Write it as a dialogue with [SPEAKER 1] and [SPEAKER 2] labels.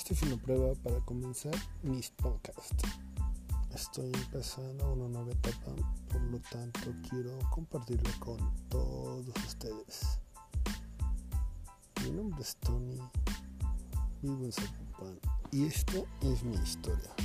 [SPEAKER 1] Esta es una prueba para comenzar mis podcasts. Estoy empezando una nueva etapa, por lo tanto quiero compartirlo con todos ustedes. Mi nombre es Tony, vivo en Zapopan y esta es mi historia.